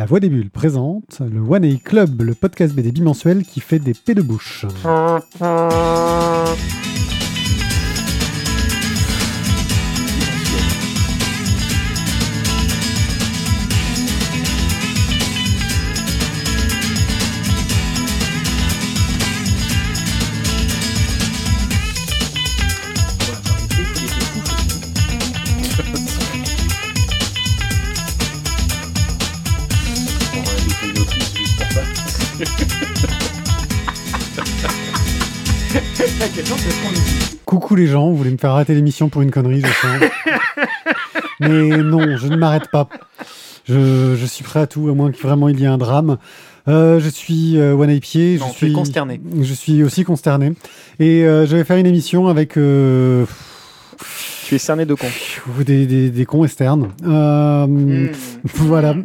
La Voix des Bulles présente le One A Club, le podcast BD bimensuel qui fait des paix de bouche. Coucou les gens, vous voulez me faire rater l'émission pour une connerie, je sens. Mais non, je ne m'arrête pas. Je, je suis prêt à tout, à moins que vraiment il y ait un drame. Euh, je suis euh, One Pied, je suis consterné. Je suis aussi consterné. Et euh, je vais faire une émission avec euh, Tu es cerné de con. des, des, des cons externes. Euh, Hmm. Voilà.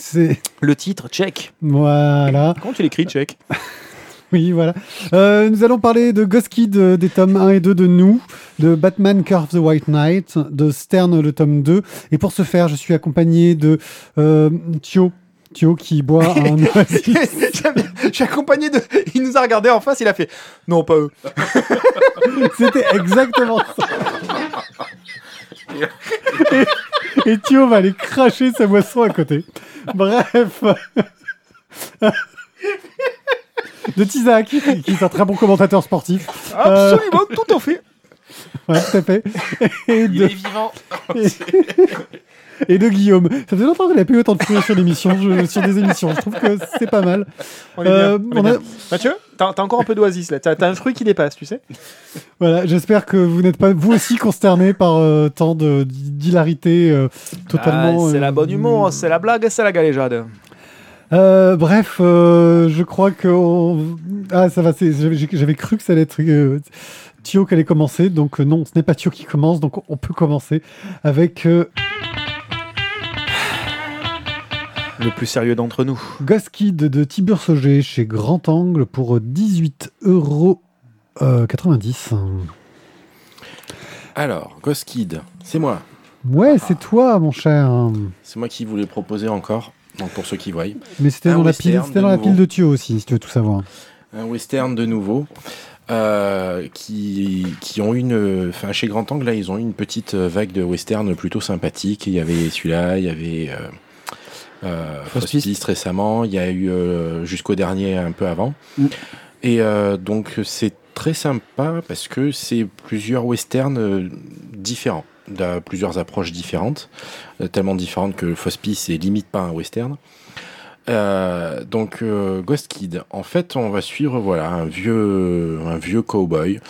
C'est Le titre, check. voilà. Comment tu l'écris, check? Oui, voilà. Euh, nous allons parler de Ghost Kid, euh, des tomes 1 et 2 de Nous, de Batman Curve the White Knight, de Stern, le tome 2. Et pour ce faire, je suis accompagné de euh, Thio. Thio qui boit un suis accompagné de. Il nous a regardé en face, il a fait. Non, pas eux. C'était exactement ça. Et, et Thio va aller cracher sa boisson à côté. Bref. De Tizak, qui est un très bon commentateur sportif. Absolument, tout à fait. Ouais, tout à fait. Et Il de, est vivant. et de Guillaume. Ça fait longtemps qu'il a pas eu autant de fruits sur l'émission, je- sur des émissions. Je trouve que c'est pas mal. On est Euh, bien, on est on a- bien. Mathieu, t'as encore un peu d'oasis là. T'as un fruit qui dépasse, tu sais. Voilà, j'espère que vous n'êtes pas vous aussi consterné par euh, tant de d'hilarité euh, totalement. Ah, c'est euh, la bonne humour, c'est la blague, c'est la galéjade. Euh, bref, euh, je crois que on- ah ça va. J'avais cru que ça allait être euh, Thio qui allait commencer, donc euh, non, ce n'est pas Thio qui commence, donc on peut commencer avec euh, Le plus sérieux d'entre nous. Ghost Kid de Tibur Sauger chez Grand Angle pour 18 euros. 90. Alors, Ghost Kid, c'est moi. Ouais, c'est toi, mon cher. C'est moi qui vous l'ai proposé encore. Donc pour ceux qui voient. Mais c'était dans, la pile, dans la pile de Thio aussi, si tu veux tout savoir. Un western de nouveau. euh, qui, qui ont une. Enfin, chez Grand Angle, là, ils ont eu une petite vague de western plutôt sympathique. Il y avait celui-là, il y avait. Euh, euh, récemment, il y a eu euh, jusqu'au dernier un peu avant. Mm. Et euh, donc c'est très sympa parce que c'est plusieurs westerns différents, de plusieurs approches différentes, euh, tellement différentes que Frostpist c'est limite pas un western. Euh, donc euh, Ghost Kid, en fait on va suivre voilà un vieux un vieux cowboy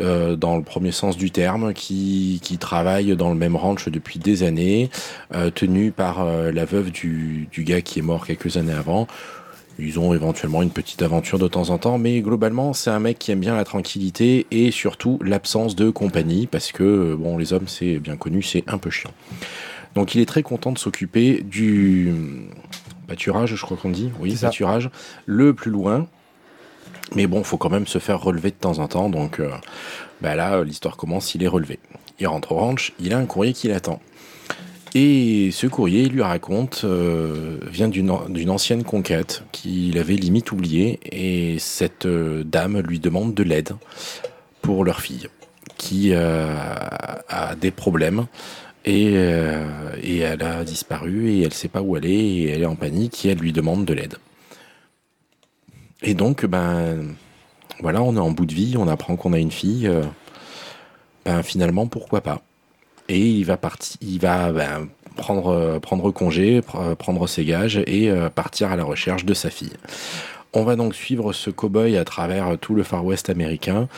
dans le premier sens du terme qui, qui travaille dans le même ranch depuis des années tenu par la veuve du, du gars qui est mort quelques années avant. Ils ont éventuellement une petite aventure de temps en temps, mais globalement, c'est un mec qui aime bien la tranquillité et surtout l'absence de compagnie, parce que, euh, bon, les hommes, c'est bien connu, c'est un peu chiant. Donc il est très content de s'occuper du hum, pâturage, je crois qu'on dit, oui, pâturage, le plus loin. Mais bon, faut quand même se faire relever de temps en temps, donc euh, bah là, euh, l'histoire commence, il est relevé. Il rentre au ranch, il a un courrier qui l'attend. Et ce courrier, il lui raconte, euh, vient d'une an- d'une ancienne conquête qu'il avait limite oubliée. Et cette euh, dame lui demande de l'aide pour leur fille, qui euh, a des problèmes. Et, et elle a disparu et elle sait pas où est et elle est en panique et elle lui demande de l'aide. Et donc, ben, voilà, on est en bout de vie, on apprend qu'on a une fille. ben, finalement, pourquoi pas et il va ben, prendre euh, prendre congé, euh, prendre ses gages et euh, partir à la recherche de sa fille. On va donc suivre ce cow-boy à travers tout le Far West américain,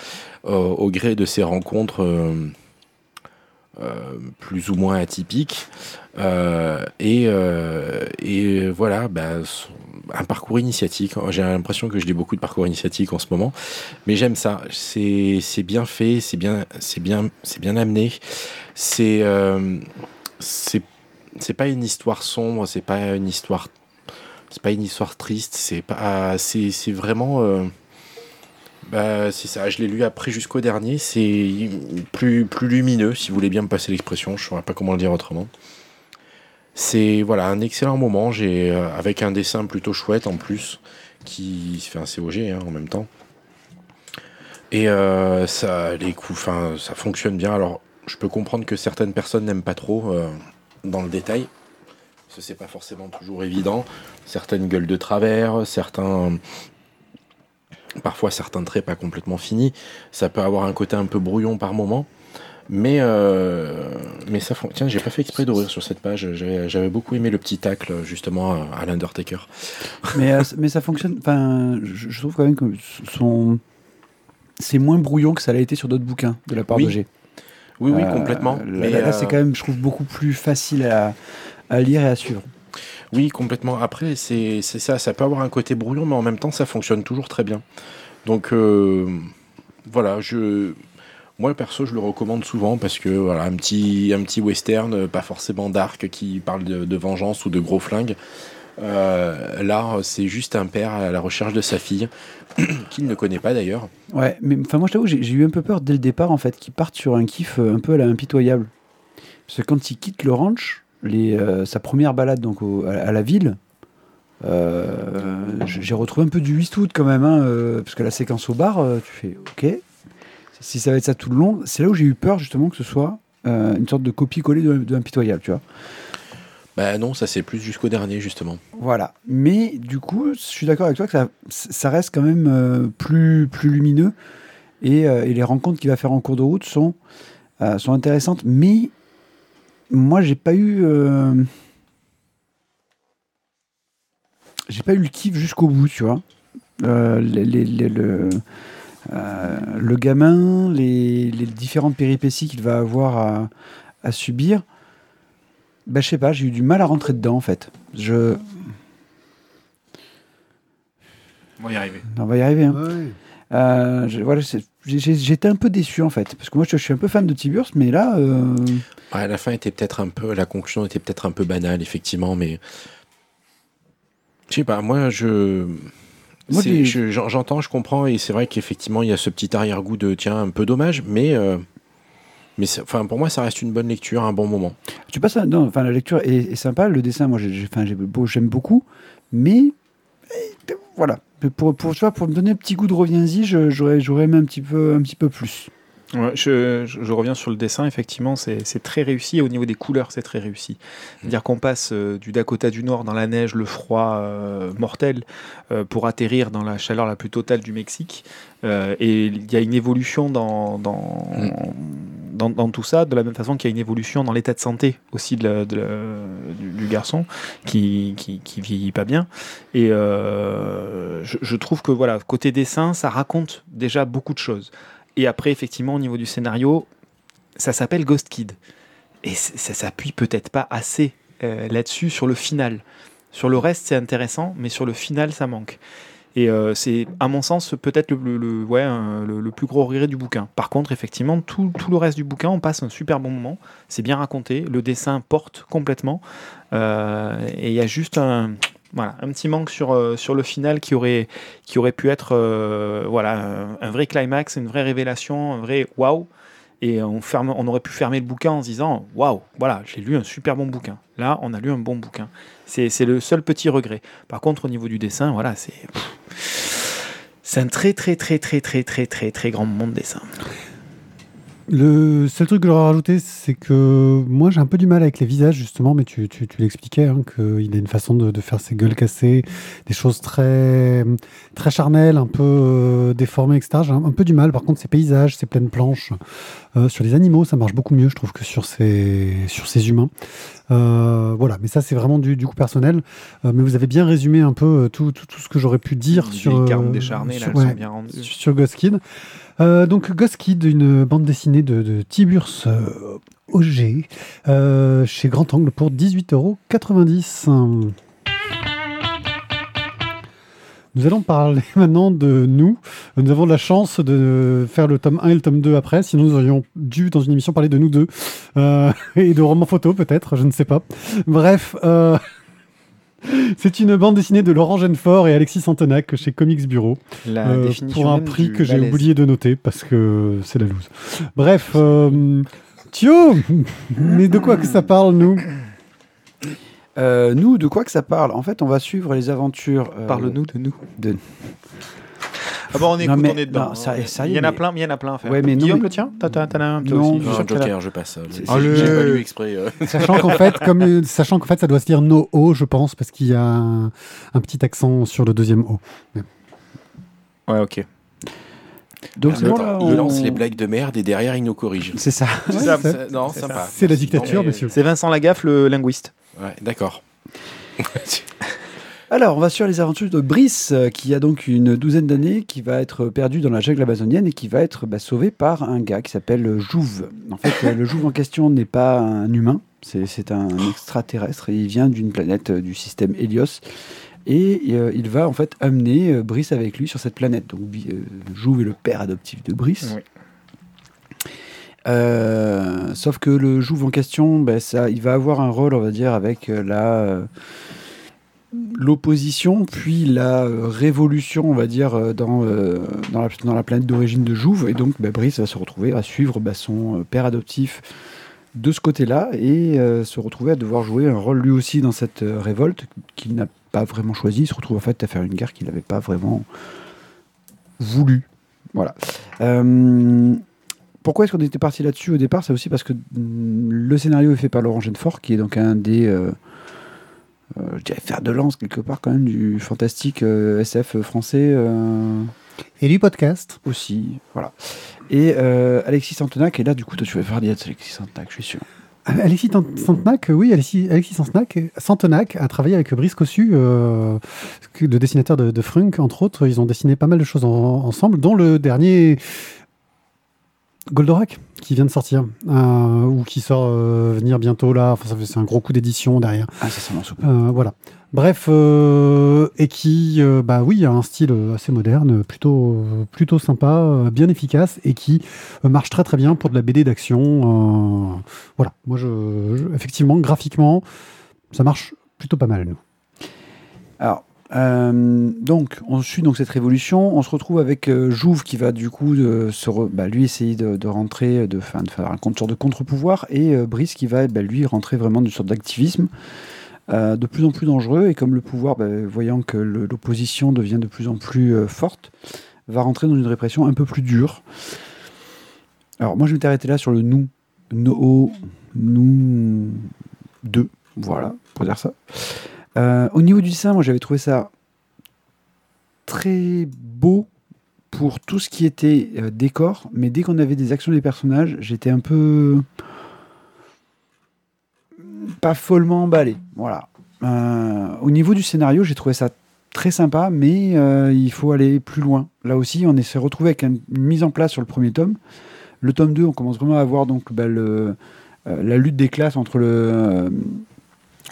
au gré de ses rencontres plus ou moins atypiques. Euh, et, euh, et voilà, son- un parcours initiatique. J'ai l'impression que je lis beaucoup de parcours initiatiques en ce moment, mais j'aime ça. C'est bien fait, c'est bien, bien, bien amené. C'est euh, c'est pas une histoire sombre, c'est pas une histoire c'est pas une histoire triste, c'est pas c'est vraiment euh, bah c'est ça, je l'ai lu après jusqu'au dernier, c'est plus lumineux si vous voulez bien me passer l'expression, je saurais pas comment le dire autrement. C'est voilà un excellent moment. Euh, avec un dessin plutôt chouette en plus qui fait un COG hein, en même temps. Et euh, ça les coups, ça fonctionne bien. Alors je peux comprendre que certaines personnes n'aiment pas trop euh, dans le détail. Ce c'est pas forcément toujours évident. Certaines gueules de travers, certains parfois certains traits pas complètement finis. Ça peut avoir un côté un peu brouillon par moment. Mais, euh, mais ça fon- Tiens, j'ai pas fait exprès d'ouvrir sur cette page. J'avais beaucoup aimé le petit tacle, justement, à- l'Undertaker. mais, euh, mais ça fonctionne. Enfin, je, trouve quand même que son. C'est moins brouillon que ça l'a été sur d'autres bouquins de la part Oui, de G. Oui, oui, Euh, complètement. Là, Mais, là, là, c'est quand même, je trouve, beaucoup plus facile à, à lire et à suivre. Oui, complètement. Après, c'est ça. Ça peut avoir un côté brouillon, mais en même temps, ça fonctionne toujours très bien. Donc, euh, voilà, je. Moi, perso, je le recommande souvent parce que voilà, un petit, un petit western, euh, pas forcément dark, qui parle de, vengeance ou de gros flingues. Euh, là, c'est juste un père à la recherche de sa fille, qu'il ne connaît pas d'ailleurs. Ouais, mais enfin, moi, je t'avoue, j'ai eu un peu peur dès le départ, en fait, qu'ils partent sur un kiff un peu à la impitoyable. Parce que quand il quitte le ranch, les, euh, sa première balade donc au- à, à la ville, euh, j'ai retrouvé un peu du Eastwood quand même, hein, euh, parce que la séquence au bar, tu fais OK. Si ça va être ça tout le long, c'est là où j'ai eu peur justement que ce soit une sorte de copie-coller de, de Impitoyable, tu vois. Bah non, ça c'est plus jusqu'au dernier justement. Voilà. Mais du coup, je suis d'accord avec toi que ça, ça reste quand même euh, plus, plus lumineux et, euh, et les rencontres qu'il va faire en cours de route sont, euh, sont intéressantes. Mais moi, j'ai pas eu. euh, j'ai pas eu le kiff jusqu'au bout, tu vois. Euh, les- les- les- le, euh, le gamin, les, les différentes péripéties qu'il va avoir à, à subir. Bah, je sais pas, j'ai eu du mal à rentrer dedans en fait. Je. On va y arriver. On va y arriver. hein. Ouais. Euh, je- voilà, c'est- j'étais un peu déçu en fait. Parce que moi je, je suis un peu fan de Tiburce, mais là. euh, Ouais, la fin était peut-être un peu, la conclusion était peut-être un peu banale effectivement, mais je sais pas. Moi, je j'entends, je comprends, et c'est vrai qu'effectivement il y a ce petit arrière-goût de tiens un peu dommage, mais euh, mais enfin pour moi ça reste une bonne lecture, un bon moment. Tu passes. un- Non, enfin, la lecture est, est sympa, le dessin, moi j'aime beaucoup, mais. Voilà. Pour, pour, tu vois, pour me donner un petit goût de reviens-y, je- j'aurais j'aurais aimé un petit peu, un petit peu plus. Ouais, je, je- je reviens sur le dessin, effectivement, c'est c'est très réussi. Et au niveau des couleurs, c'est très réussi. C'est-à-dire qu'on passe euh, du Dakota du Nord dans la neige, le froid euh, mortel, euh, pour atterrir dans la chaleur la plus totale du Mexique. Euh, et il y a une évolution dans, dans, dans, tout ça, de la même façon qu'il y a une évolution dans l'état de santé aussi du, garçon, qui, qui, vieillit pas bien. Et euh, je, trouve que, voilà, côté dessin, ça raconte déjà beaucoup de choses. Et après, effectivement, au niveau du scénario, ça s'appelle Ghost Kid. Et ça s'appuie peut-être pas assez euh, là-dessus, sur le final. Sur le reste, c'est intéressant, mais sur le final, ça manque. Et euh, c'est, à mon sens, peut-être le, le- ouais, le- plus gros regret du bouquin. Par contre, effectivement, tout, tout le reste du bouquin, on passe un super bon moment. C'est bien raconté. Le dessin porte complètement. Euh, et il y a juste un, voilà, un petit manque sur, euh, sur le final qui aurait, qui aurait pu être voilà, un, un vrai climax, une vraie révélation, un vrai waouh. Et on, aurait pu fermer le bouquin en se disant waouh, voilà, j'ai lu un super bon bouquin. Là, on a lu un bon bouquin. C'est le seul petit regret. Par contre, au niveau du dessin, voilà, c'est. C'est un très, très, très, très, très, très, très, très grand moment de dessin. Le seul truc que j'aurais rajouté, c'est que moi j'ai un peu du mal avec les visages justement, mais tu, tu, tu l'expliquais, hein, qu'il a une façon de, de faire ses gueules cassées, des choses très, très charnelles, un peu euh, déformées, etc. J'ai un, un peu du mal. Par contre, ces paysages, ces pleines planches, euh, sur les animaux, ça marche beaucoup mieux, je trouve, que sur ces, sur ces humains. Euh, voilà, mais ça c'est vraiment du, du coup personnel. Euh, mais vous avez bien résumé un peu euh, tout, tout, tout ce que j'aurais pu dire Les sur, euh, décharnées, là, sur- elles ouais, sont bien rendues. sur Ghost Kid. Euh, donc Ghost Kid, une bande dessinée de, de Tiburce euh, Auger euh, chez Grand Angle pour 18,90€. Nous allons parler maintenant de nous. Nous avons la chance de faire le tome 1 et le tome 2 après, sinon nous aurions dû dans une émission parler de nous deux. Et de romans photo peut-être, je ne sais pas. Bref, c'est une bande dessinée de Laurent Genefort et Alexis Santenac chez Comics Bureau. La Euh, définition pour un prix que j'ai oublié de noter parce que c'est la loose. Bref, euh, Thio, mais de quoi que ça parle nous? Euh, nous, de quoi que ça parle? En fait, on va suivre les aventures. euh, Parle-nous de nous. de- Ah bon, on écoute, mais- on est dedans. non, ça- il y en a mais- plein, mais il y en a plein à faire. Ouais, mais non, Guillaume, mais- le tien T'as t'as- t'en as un toi Non, aussi Non, Joker, je passe. C'est- J'ai pas lu exprès. euh. Sachant qu'en fait, comme, euh, sachant qu'en fait, ça doit se dire no O, je pense, parce qu'il y a un, un petit accent sur le deuxième O. Ouais, ok. Donc, bon, Attends, là, Il on- lance les blagues de merde et derrière il nous corrige. C'est ça. C'est Ouais, ça. La dictature, Non, mais- monsieur. C'est Vincent Lagaffe, le linguiste. Ouais, d'accord. Alors, on va sur les aventures de Brice, euh, qui a donc une douzaine d'années, qui va être perdu dans la jungle amazonienne et qui va être bah, sauvé par un gars qui s'appelle Jouve. En fait, euh, le Jouve en question n'est pas un humain, c'est un extraterrestre et il vient d'une planète euh, du système Helios. Et il va en fait amener Brice avec lui sur cette planète. Donc, Jouve est le père adoptif de Brice. Oui. Sauf que le Jouve en question, ça, il va avoir un rôle, on va dire, avec la l'opposition, puis la euh, révolution, on va dire, euh, dans, euh, dans, la, dans la planète d'origine de Jouve. Et donc, ben, Brice va se retrouver à suivre ben, son père adoptif de ce côté-là et se retrouver à devoir jouer un rôle lui aussi dans cette révolte qu'il n'a pas vraiment choisi. Il se retrouve en fait à faire une guerre qu'il n'avait pas vraiment voulu. Voilà. Pourquoi est-ce qu'on était parti là-dessus au départ? C'est aussi parce que mm, le scénario est fait par Laurent Genefort, qui est donc un des, je dirais, fer de lance quelque part quand même du fantastique euh, SF français euh, Et du podcast. aussi. Voilà. Et euh, Alexis Santenac, et là du coup toi tu vas faire des Alexis Santenac, je suis sûr. Alexis Santenac, oui, Alexis, Alexis Santenac, a travaillé avec Brice Cossu, euh, le dessinateur de, de Frunk, entre autres. Ils ont dessiné pas mal de choses en- ensemble, dont le dernier Goldorak, qui vient de sortir, euh, ou qui sort euh, venir bientôt là. Enfin, ça fait- c'est un gros coup d'édition derrière. Ah ça sent. Euh, voilà. Bref, et qui, bah oui, a un style assez moderne, plutôt, plutôt sympa, bien efficace, et qui marche très très bien pour de la BD d'action. voilà, moi, je, je- effectivement, graphiquement, ça marche plutôt pas mal, nous. Alors, euh, donc, on suit donc cette révolution. On se retrouve avec euh, Jouve qui va du coup euh, bah, lui essayer de, rentrer, de, faire un sorte de contre-pouvoir, et Brice qui va bah, lui rentrer vraiment d'une sorte d'activisme de plus en plus dangereux. Et comme le pouvoir, bah, voyant que l'opposition devient de plus en plus forte, va rentrer dans une répression un peu plus dure. Alors, moi, je m'étais arrêté là sur le nous, no, nous, deux, voilà, pour dire ça. Euh, au niveau du dessin, moi j'avais trouvé ça très beau pour tout ce qui était euh, décor, mais dès qu'on avait des actions des personnages, j'étais un peu pas follement emballé. Voilà. Euh, au niveau du scénario, j'ai trouvé ça très sympa, mais il faut aller plus loin. Là aussi, on s'est retrouvé avec un- une mise en place sur le premier tome. Le tome 2, on commence vraiment à voir donc bah, la lutte des classes entre le,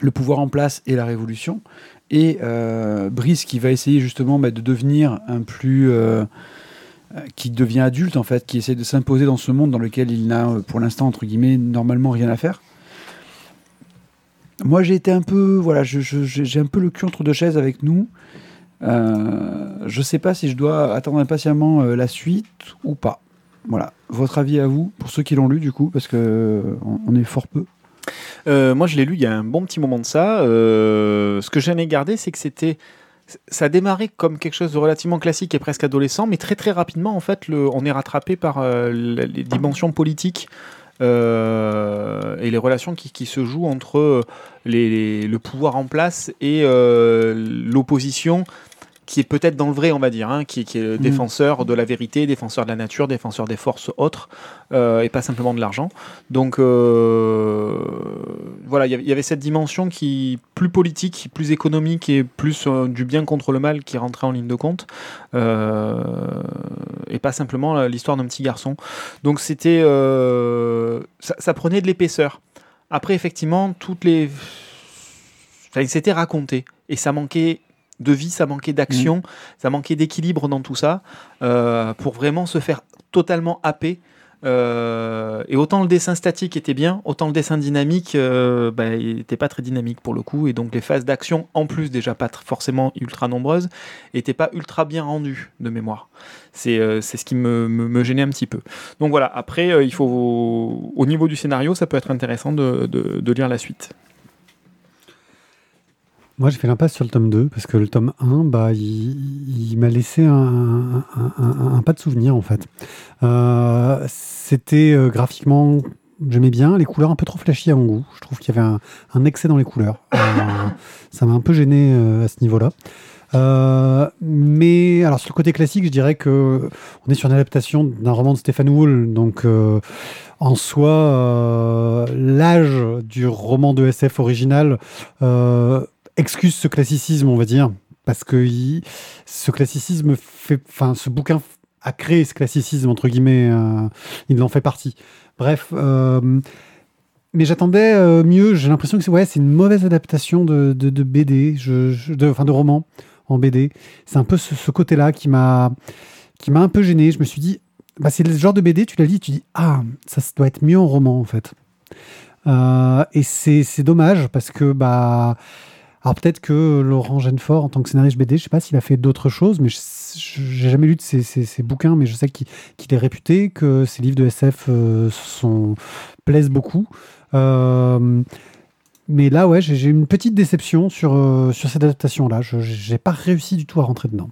le pouvoir en place et la révolution. Et euh, Brice qui va essayer justement bah, de devenir un plus. euh, euh, qui devient adulte en fait, qui essaie de s'imposer dans ce monde dans lequel il n'a pour l'instant, entre guillemets, normalement rien à faire. Moi j'ai été un peu. Voilà, j'ai un peu le cul entre deux chaises avec nous. Euh, je sais pas si je dois attendre impatiemment la suite ou pas. Voilà, votre avis à vous, pour ceux qui l'ont lu du coup, parce que on, on est fort peu. Euh, moi, je l'ai lu il y a un bon petit moment de ça. Euh, ce que j'en ai gardé, c'est que c'était. Ça a démarré comme quelque chose de relativement classique et presque adolescent, mais très très rapidement, en fait, on est rattrapé par euh, les dimensions politiques et les relations qui, se jouent entre le pouvoir en place et l'opposition qui est peut-être dans le vrai, on va dire, hein, qui, qui est défenseur de la vérité, défenseur de la nature, défenseur des forces autres, euh, et pas simplement de l'argent. Donc euh, voilà, il y avait- cette dimension qui plus politique, plus économique et plus euh, du bien contre le mal qui rentrait en ligne de compte, et pas simplement l'histoire d'un petit garçon. Donc c'était, ça, ça prenait de l'épaisseur. Après effectivement, toutes les, enfin, c'était raconté et ça manquait de vie, ça manquait d'action, ça manquait d'équilibre dans tout ça euh, pour vraiment se faire totalement happer. Euh, et autant le dessin statique était bien, autant le dessin dynamique, euh, bah, il n'était pas très dynamique pour le coup. Et donc les phases d'action, en plus déjà pas forcément ultra nombreuses, n'étaient pas ultra bien rendues de mémoire. C'est euh, ce qui me, me- me gênait un petit peu. Donc voilà, après, il faut, au niveau du scénario, ça peut être intéressant de, de- de lire la suite. Moi, j'ai fait l'impasse sur le tome 2 parce que le tome 1, bah, il, il m'a laissé un, un, un- un pas de souvenir en fait. Euh, C'était euh, graphiquement, j'aimais bien, les couleurs un peu trop flashy à mon goût. Je trouve qu'il y avait un, excès dans les couleurs. Euh, ça m'a un peu gêné à ce niveau-là. Euh, mais alors sur le côté classique, je dirais que on est sur une adaptation d'un roman de Stephen Wool, donc euh, en soi, euh, l'âge du roman de SF original excuse ce classicisme, on va dire, parce que ce classicisme fait, enfin, ce bouquin a créé ce classicisme entre guillemets, euh, il en fait partie. Bref. euh, mais j'attendais euh, mieux. J'ai l'impression que c'est ouais, c'est une mauvaise adaptation de, de, BD, de, enfin de roman en BD. C'est un peu ce, côté-là qui m'a qui m'a un peu gêné. Je me suis dit, bah, c'est le genre de BD, tu la lis, tu dis ah ça doit être mieux en roman en fait. Et c'est dommage parce que bah alors peut-être que Laurent Genefort en tant que scénariste BD, je sais pas s'il a fait d'autres choses, mais j'ai jamais lu de ses, bouquins, mais je sais qu'il est réputé, que ses livres de SF euh, plaisent beaucoup. Euh, mais là, ouais, j'ai une petite déception sur, euh, sur cette adaptation-là. Je n'ai pas réussi du tout à rentrer dedans.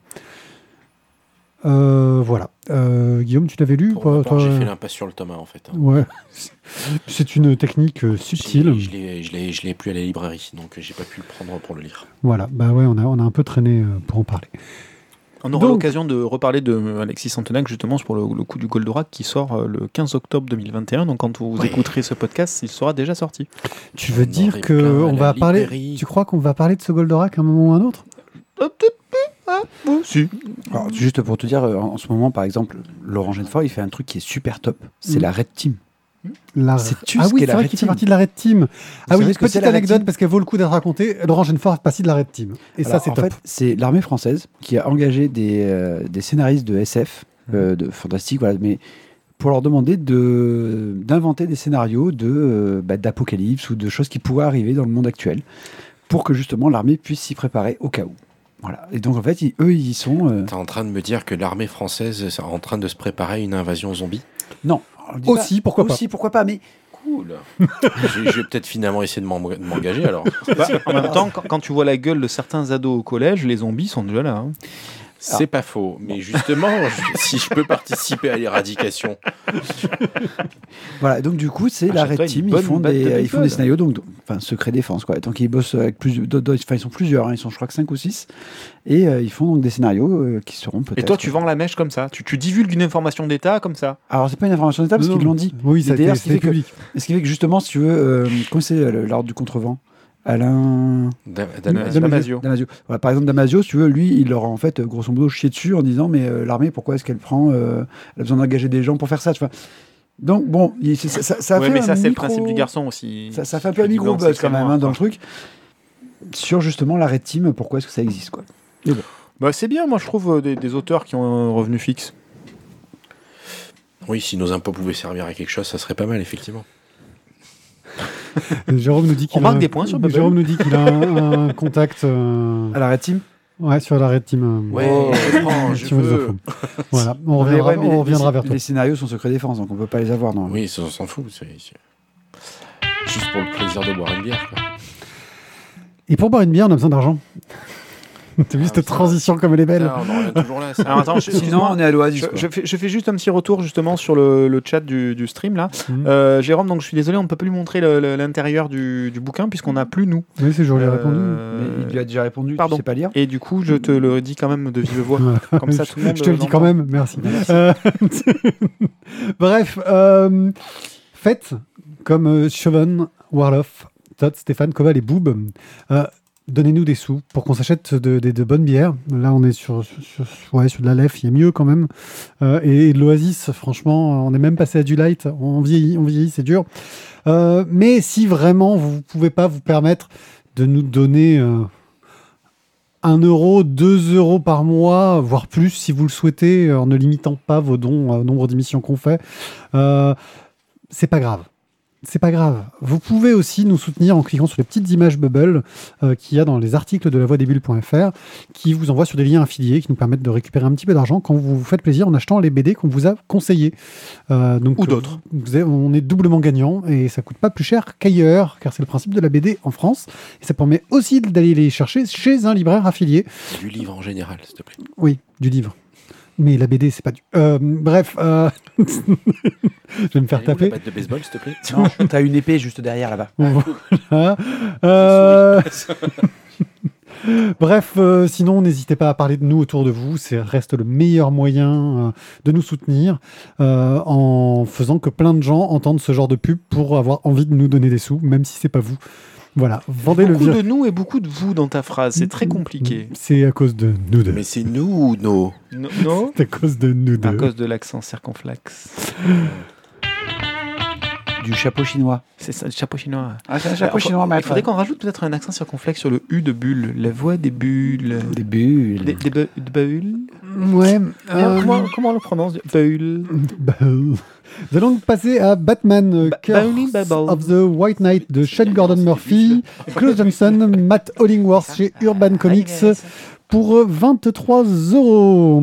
Euh, voilà. Euh, Guillaume, tu l'avais lu Pour quoi, ma part, toi j'ai fait l'impasse sur le tome 1 en fait. hein. Ouais. C'est une technique euh, subtile. Je l'ai- je l'ai je l'ai plus à la librairie, donc j'ai pas pu le prendre pour le lire. Voilà. Bah ouais, on a, on a un peu traîné pour en parler. On aura Donc- l'occasion de reparler de Alexis Santenac justement pour le, le coup du Goldorak qui sort le 15 octobre 2021. Donc quand vous Ouais. écouterez ce podcast, il sera déjà sorti. Tu veux On dire que on va parler. Tu crois qu'on va parler de ce Goldorak à un moment ou à un autre? Si. Alors, juste pour te dire, en ce moment, par exemple, Laurent Genefort, il fait un truc qui est super top. C'est Mhm. la Red Team. La... Sais-tu Ah oui, c'est la vrai qu'il fait partie de la Red Team. Ah oui, c'est petite anecdote parce qu'elle vaut le coup d'être racontée. Laurent Genefort fait partie de la Red Team. Et ça, c'est top. fait, c'est l'armée française qui a engagé des, euh, des scénaristes de SF, euh, de fantastique, voilà, mais pour leur demander de d'inventer des scénarios de euh, bah, d'apocalypse ou de choses qui pourraient arriver dans le monde actuel, pour que justement l'armée puisse s'y préparer au cas où. Voilà. Et donc en fait, ils- eux, ils sont euh, T'es en train de me dire que l'armée française est en train de se préparer à une invasion zombie? Non pas. Aussi, pourquoi pas aussi, pourquoi pas, mais Cool. je, vais peut-être finalement essayer de m'en- de m'engager alors. Bah, en même temps, quand, quand tu vois la gueule de certains ados au collège, les zombies sont déjà là. hein. C'est pas faux, mais justement, je- si je peux participer à l'éradication, Voilà, donc du coup, c'est la Achète-toi Red Team, ils font, des, de ils font des scénarios, donc, donc- enfin, secret défense, quoi. Donc ils bossent avec plus, enfin, ils sont plusieurs, hein, ils sont je crois que 5 ou 6, et euh, ils font donc des scénarios euh, qui seront peut-être... Et toi, tu vends la mèche comme ça. Tu, tu divulgues une information d'État comme ça. Alors c'est pas une information d'État parce qu'ils l'ont dit. Oui, été ce qui fait c'était que- public. Ce qui fait que justement, si tu veux, euh, comment c'est euh, l'ordre du contrevent? Alain Da- Damasio. Damasio. Voilà, par exemple, Damasio, si tu veux, lui, il leur a en fait, grosso modo, chié dessus en disant Mais euh, l'armée, pourquoi est-ce qu'elle prend euh, Elle a besoin d'engager des gens pour faire ça, tu vois. Donc, bon, il- ça, ça, ça Ouais, fait mais un ça, c'est le principe du garçon aussi. Ça, ça fait un peu un micro buzz quand même hein, dans le truc sur justement la Red Team, pourquoi est-ce que ça existe quoi. Bah, c'est bien, moi, je trouve euh, des, des auteurs qui ont un revenu fixe. Oui, si nos impôts pouvaient servir à quelque chose, ça serait pas mal, effectivement. Jérôme nous dit qu'il marque a un- des points sur Bubble. Jérôme nous dit qu'il a un, un contact euh, À la Red Team ouais, sur la Red Team. euh, Ouais, Oh. je veux. Voilà, on reviendra, ouais, on les- reviendra les, vers toi. Les scénarios sont secret défense, donc on peut pas les avoir. Non. Oui, ça, on s'en fout. c'est- Juste pour le plaisir de boire une bière. Quoi. Et pour boire une bière, on a besoin d'argent. T'as vu cette transition comme elle est belle Ah, on en revient toujours là. ça. Alors, attends, je- Sinon, on est à l'Oasis. Je, fais, je fais juste un petit retour justement sur le, le chat du, du stream là. Mhm. Euh, Jérôme, donc je suis désolé, on ne peut plus lui montrer l'intérieur du, du bouquin puisqu'on n'a plus nous. Oui, c'est Euh, répondu. Mais il lui a déjà répondu, Pardon. tu sais pas lire. Et du coup, je te le dis quand même de vive voix. Comme ça, tout le monde. Je te le dis quand même, merci. Euh, Bref, euh, faites comme Chauvin, Warloff, Todd, Stéphane, Koval et Boob. Euh, Donnez-nous des sous pour qu'on s'achète de, bonnes bières. Là, on est sur, ouais, sur de la lef, il y a mieux quand même. Euh, et, de l'Oasis, franchement, on est même passé à du light. On vieillit, on vieillit, c'est dur. Euh, mais si vraiment vous ne pouvez pas vous permettre de nous donner euh, 1 euro, 2 euros par mois, voire plus si vous le souhaitez, euh, en ne limitant pas vos dons au nombre d'émissions qu'on fait, euh, c'est pas grave. C'est pas grave. Vous pouvez aussi nous soutenir en cliquant sur les petites images bubble euh, qu'il y a dans les articles de la voix des bulles.fr qui vous envoient sur des liens affiliés qui nous permettent de récupérer un petit peu d'argent quand vous vous faites plaisir en achetant les BD qu'on vous a conseillés. Euh, donc, Ou euh, d'autres. On est doublement gagnant et ça coûte pas plus cher qu'ailleurs car c'est le principe de la BD en France et ça permet aussi d'aller les chercher chez un libraire affilié. Du livre en général, s'il te plaît. Oui, du livre. Mais la BD, c'est pas du. Euh, bref, euh, je vais me faire où, la taper. batte de baseball, s'il te plaît Non, t'as une épée juste derrière là-bas. Voilà. Euh, Bref, euh, sinon, n'hésitez pas à parler de nous autour de vous. C'est reste le meilleur moyen euh, de nous soutenir euh, en faisant que plein de gens entendent ce genre de pub pour avoir envie de nous donner des sous, même si c'est pas vous. Voilà, vendez le Beaucoup de nous et beaucoup de vous dans ta phrase. C'est très compliqué. C'est à cause de nous deux. Mais c'est nous ou nos No- C'est à cause de nous deux. À cause de l'accent circonflexe. Du chapeau chinois. C'est ça, le chapeau chinois. Ah, c'est un Alors, faut- Il faudrait qu'on rajoute peut-être un accent circonflexe sur le U de bulle. La voix des bulles. Des bulles. Des, des bu- de bulles Ouais. Alors, euh, comment, comment on le prononce? Bulles. Bah, Nous allons passer à Batman euh, Curse of the White Knight de Sean Gordon Murphy, Claude Johnson, Matt Hollingworth chez Urban Comics pour euh, 23 euros.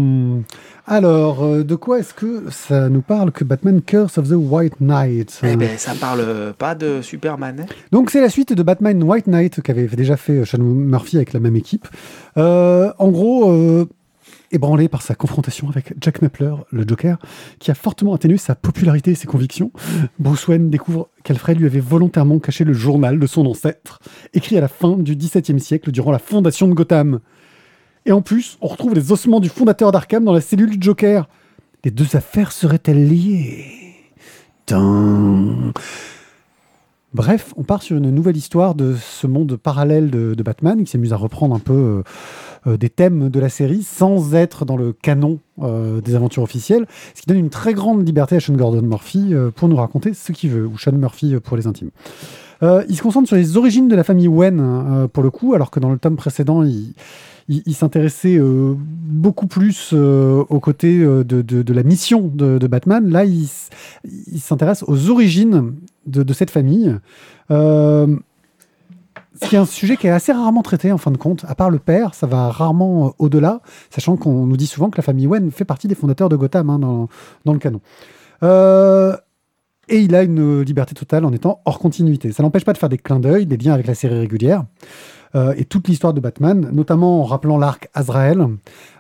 Alors, euh, de quoi est-ce que ça nous parle que Batman Curse of the White Knight? Eh ben, ça parle euh, pas de Superman. hein Donc c'est la suite de Batman White Knight qu'avait déjà fait Sean Murphy avec la même équipe. Euh, en gros, euh, ébranlé par sa confrontation avec Jack Mapler, le Joker, qui a fortement atténué sa popularité et ses convictions, Bruce Wayne découvre qu'Alfred lui avait volontairement caché le journal de son ancêtre, écrit à la fin du XVIIe siècle durant la fondation de Gotham. Et en plus, on retrouve les ossements du fondateur d'Arkham dans la cellule du Joker. Les deux affaires seraient-elles liées? Tin. Bref, on part sur une nouvelle histoire de ce monde parallèle de, Batman qui s'amuse à reprendre un peu euh, des thèmes de la série sans être dans le canon euh, des aventures officielles, ce qui donne une très grande liberté à Sean Gordon Murphy euh, pour nous raconter ce qu'il veut, ou Sean Murphy euh, pour les intimes. Euh, il se concentre sur les origines de la famille euh, pour le coup, alors que dans le tome précédent, il, s'intéressait euh, beaucoup plus euh, aux côtés euh, de, la mission de, Batman. Là, il, s'intéresse aux origines de cette famille. Euh, ce qui est un sujet qui est assez rarement traité en fin de compte. À part le père, ça va rarement euh, au-delà, sachant qu'on nous dit souvent que la famille Wayne fait partie des fondateurs de Gotham hein, dans, dans le canon. Euh, et il a une liberté totale en étant hors continuité. Ça n'empêche pas de faire des clins d'œil, des liens avec la série régulière euh, et toute l'histoire de Batman, notamment en rappelant l'arc Azrael.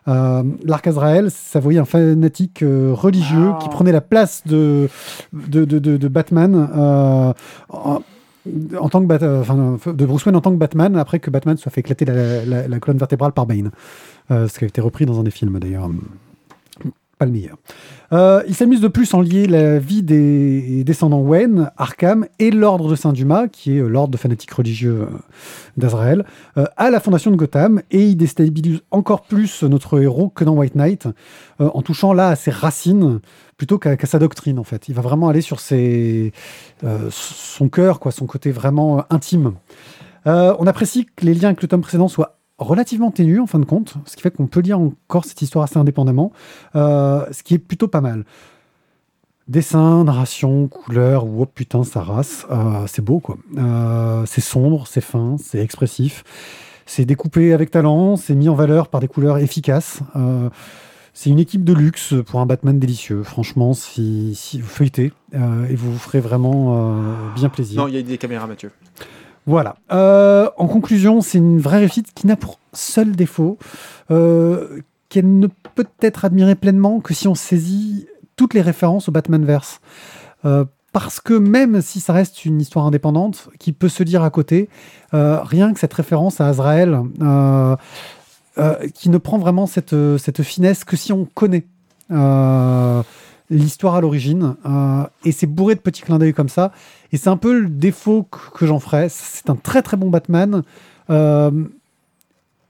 Euh, l'arc Azrael, ça voyait un fanatique euh, religieux qui prenait la place de, de, de- de- de Batman. euh, en, en tant que euh, enfin, de Bruce Wayne en tant que Batman après que Batman soit fait éclater la, la- la colonne vertébrale par Bane, Euh, ce qui a été repris dans un des films d'ailleurs, pas le meilleur. Euh, il s'amuse de plus en lier la vie des descendants Wayne, Arkham et l'ordre de Saint-Dumas, qui est euh, l'ordre de fanatiques religieux euh, d'Azrael, à la fondation de Gotham, et il déstabilise encore plus notre héros que dans White Knight, en touchant là à ses racines plutôt qu'à sa doctrine en fait. Il va vraiment aller sur ses, son cœur, quoi, son côté vraiment intime. On apprécie que les liens avec le tome précédent soient relativement ténus en fin de compte, ce qui fait qu'on peut lire encore cette histoire assez indépendamment, euh, ce qui est plutôt pas mal. Dessin, narration, couleur, oh putain, ça race, euh, c'est beau quoi. Euh, c'est sombre, c'est fin, c'est expressif, c'est découpé avec talent, c'est mis en valeur par des couleurs efficaces. C'est une équipe de luxe pour un Batman délicieux. Franchement, si, si vous feuilletez, et vous vous ferez vraiment bien plaisir. Non, il y a des caméras, Mathieu. Voilà. Euh, en conclusion, c'est une vraie réussite qui n'a pour seul défaut euh, qu'elle ne peut être admirée pleinement que si on saisit toutes les références au Batmanverse. Euh, parce que même si ça reste une histoire indépendante, qui peut se dire à côté, rien que cette référence à Azrael, qui ne prend vraiment cette, finesse que si on connaît l'histoire à l'origine. euh, et c'est bourré de petits clins d'œil comme ça. Et c'est un peu le défaut que, j'en ferais. C'est un très très bon Batman. euh,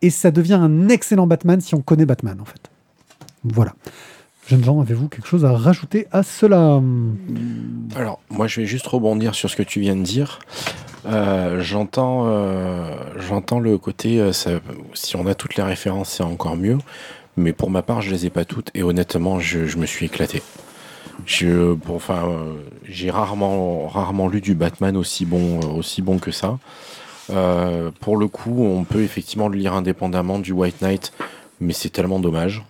et ça devient un excellent Batman si on connaît Batman, en fait. Voilà. Jeunes gens, avez-vous quelque chose à rajouter à cela? Alors, moi, je vais juste rebondir sur ce que tu viens de dire. Euh, j'entends, le côté, si on a toutes les références, c'est encore mieux. Mais pour ma part, je les ai pas toutes et honnêtement, je me suis éclaté. Je, pour, enfin, euh, j'ai rarement, rarement lu du Batman aussi bon, euh, aussi bon que ça. Euh, pour le coup, on peut effectivement le lire indépendamment du White Knight, mais c'est tellement dommage.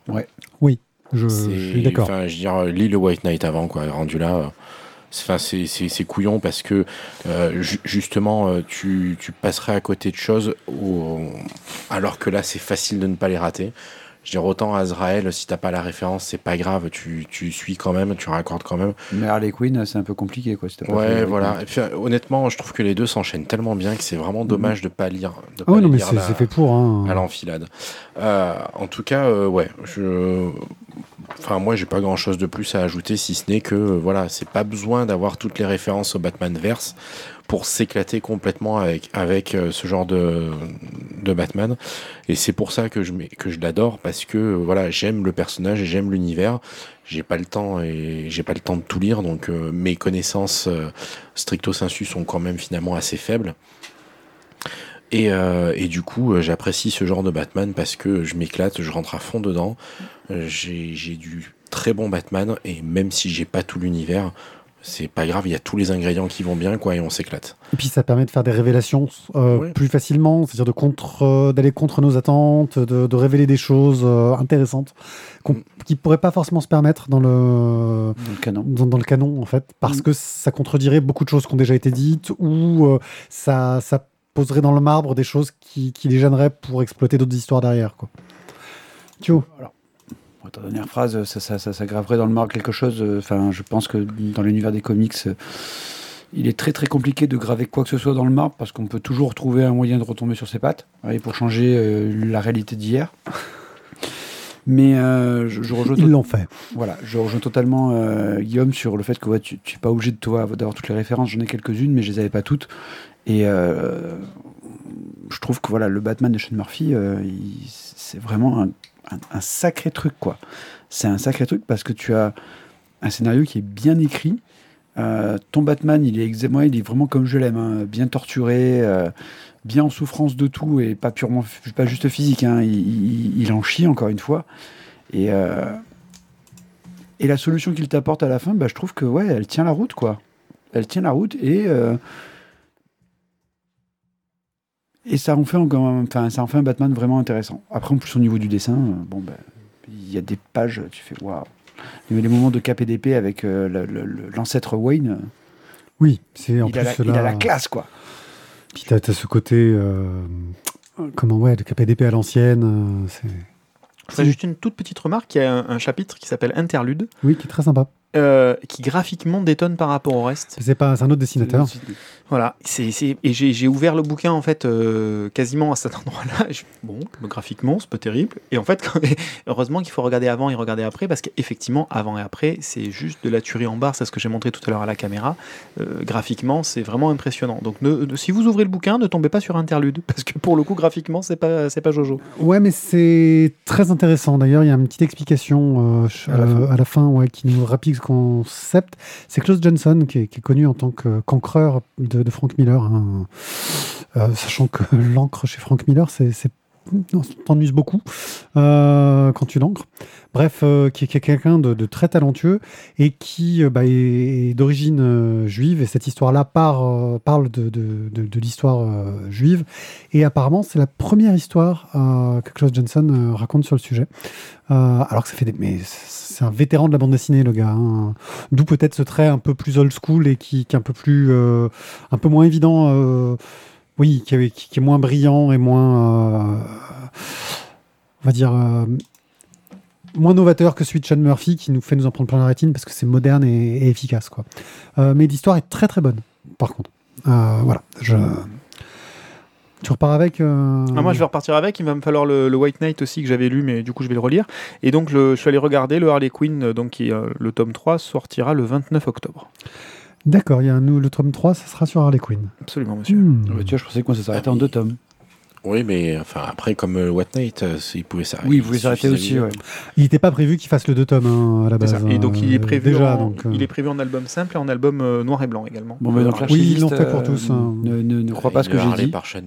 Je, je C'est- suis d'accord. Enfin, je veux dire, lis le White Knight avant, quoi. Rendu là, euh, c'est- enfin, c'est couillon parce que euh, ju- justement, tu, tu passerais à côté de choses où- alors que là, c'est facile de ne pas les rater. Je veux dire, autant Azrael, si t'as pas la référence, c'est pas grave, tu, tu suis quand même, tu raccordes quand même. Mais Harley Quinn, c'est un peu compliqué, quoi. si pas Ouais, voilà. Et puis, euh, honnêtement, je trouve que les deux s'enchaînent tellement bien que c'est vraiment dommage de pas lire. De pas Ah non, mais c'est fait pour. Hein. à l'enfilade. Euh, en tout cas, euh, ouais, je. Enfin, moi, j'ai pas grand chose de plus à ajouter si ce n'est que, euh, voilà, c'est pas besoin d'avoir toutes les références au Batman verse pour s'éclater complètement avec, avec euh, ce genre de, de Batman. Et c'est pour ça que je, que je l'adore parce que, voilà, j'aime le personnage et j'aime l'univers. J'ai pas le temps et j'ai pas le temps de tout lire, donc euh, mes connaissances euh, stricto sensu sont quand même finalement assez faibles. Et, euh, et du coup, euh, j'apprécie ce genre de Batman parce que je m'éclate, je rentre à fond dedans. Euh, J'ai j'ai du très bon Batman et même si j'ai pas tout l'univers, c'est pas grave, il y a tous les ingrédients qui vont bien, quoi, et on s'éclate. Et puis ça permet de faire des révélations euh, Ouais. plus facilement, c'est-à-dire de contre, euh, d'aller contre nos attentes, de, de révéler des choses euh, intéressantes qu'on- Mm. qui ne pourraient pas forcément se permettre dans le, Dans le canon. dans, dans le canon, en fait, parce Mm. que ça contredirait beaucoup de choses qui ont déjà été dites ou euh, ça, ça poserait dans le marbre des choses qui, qui les gêneraient pour exploiter d'autres histoires derrière. Quoi. Ta dernière phrase, ça, ça, ça, ça graverait dans le marbre quelque chose. euh, Enfin, je pense que dans l'univers des comics, euh, il est très très compliqué de graver quoi que ce soit dans le marbre parce qu'on peut toujours trouver un moyen de retomber sur ses pattes ouais, pour changer euh, la réalité d'hier. Mais euh, je, je rejoins ils l'ont fait. Voilà, je rejoins totalement euh, Guillaume sur le fait que ouais, tu n'es pas obligé de toi d'avoir toutes les références. J'en ai quelques-unes, mais je les avais pas toutes. Et je trouve que voilà, le Batman de Sean Murphy, c'est vraiment un, un- sacré truc, quoi. C'est un sacré truc parce que tu as un scénario qui est bien écrit. Euh, ton Batman, il est, moi, il est vraiment comme je l'aime, hein, bien torturé, euh, bien en souffrance de tout et pas purement, pas juste physique. hein, il, en chie encore une fois. Et euh, et la solution qu'il t'apporte à la fin, bah, je trouve que ouais, elle tient la route, quoi. Elle tient la route et et ça en fait encore, enfin, ça en fait un Batman vraiment intéressant. Après, en plus au niveau du dessin, euh, bon, bah, il y a des pages, tu fais waouh. Des moments de cap et d'épée avec euh, l'ancêtre Wayne. Oui, c'est en il, plus a la, il a la classe, quoi. Puis t'as as ce côté, euh, comment ouais, de KPDP à l'ancienne. euh, c'est Je ferai juste une toute petite remarque. Il y a un, un chapitre qui s'appelle Interlude, oui, qui est très sympa. Euh, qui graphiquement détonne par rapport au reste. C'est pas, un autre dessinateur. Voilà, c'est, c'est- et j'ai, j'ai ouvert le bouquin en fait euh, quasiment à cet endroit-là. Je- Bon, graphiquement, c'est pas terrible. Et en fait, quand- heureusement qu'il faut regarder avant et regarder après, parce qu'effectivement, avant et après, c'est juste de la tuerie en barre. C'est ce que j'ai montré tout à l'heure à la caméra. Euh, graphiquement, c'est vraiment impressionnant. Donc, ne- ne- si vous ouvrez le bouquin, ne tombez pas sur interlude, parce que pour le coup, graphiquement, c'est pas, c'est pas Jojo. Ouais, mais c'est très intéressant. D'ailleurs, il y a une petite explication euh, À la fin. euh, à la fin ouais, qui nous rapplique ce concept. C'est Klaus Johnson, qui est, connu en tant que cancreur de, de Frank Miller. hein. Euh, sachant que l'encre chez Frank Miller, c'est. Non, t'ennuies beaucoup euh, quand tu l'encres. Bref, euh, qui, est- quelqu'un de, très talentueux et qui euh, bah, est, d'origine juive. Et cette histoire-là parle de, l'histoire juive. Et apparemment, c'est la première histoire que Klaus euh, raconte sur le sujet. Alors que ça fait des... Mais c'est un vétéran de la bande dessinée, le gars. hein. D'où peut-être ce trait un peu plus old school et qui, qui est un peu plus... un peu moins évident. Oui, qui, est- moins brillant et moins... euh, on va dire... euh, moins novateur que celui de Sean Murphy qui nous fait nous en prendre plein la rétine parce que c'est moderne et, efficace quoi. Euh, mais l'histoire est très très bonne par contre. Voilà, je... Tu repars avec Ah, moi, je vais repartir avec. Il va me falloir le, White Knight aussi que j'avais lu, mais du coup, je vais le relire. Et donc, je suis allé regarder le Harley Quinn, donc le tome 3, sortira le 29 octobre. D'accord, il y a un, le tome 3, ça sera sur Harley Quinn. Absolument, monsieur. Hmm. Ah bah, tu vois, je pensais ça s'arrêtait en deux tomes. Oui, mais enfin, après, comme euh, What Night, euh, il pouvait s'arrêter. Oui, il voulait s'arrêter aussi, ouais. Il n'était pas prévu qu'il fasse le deux tomes hein, à la C'est base. ça. Et donc, il est euh, prévu, déjà. en, donc, euh, il est prévu en album simple et en album euh, noir et blanc également. Bon, mais donc, Euh, l'archiviste, Oui, ils l'ont fait pour tous, hein. Ne, ne, ne crois pas ce que j'ai dit. Par Ce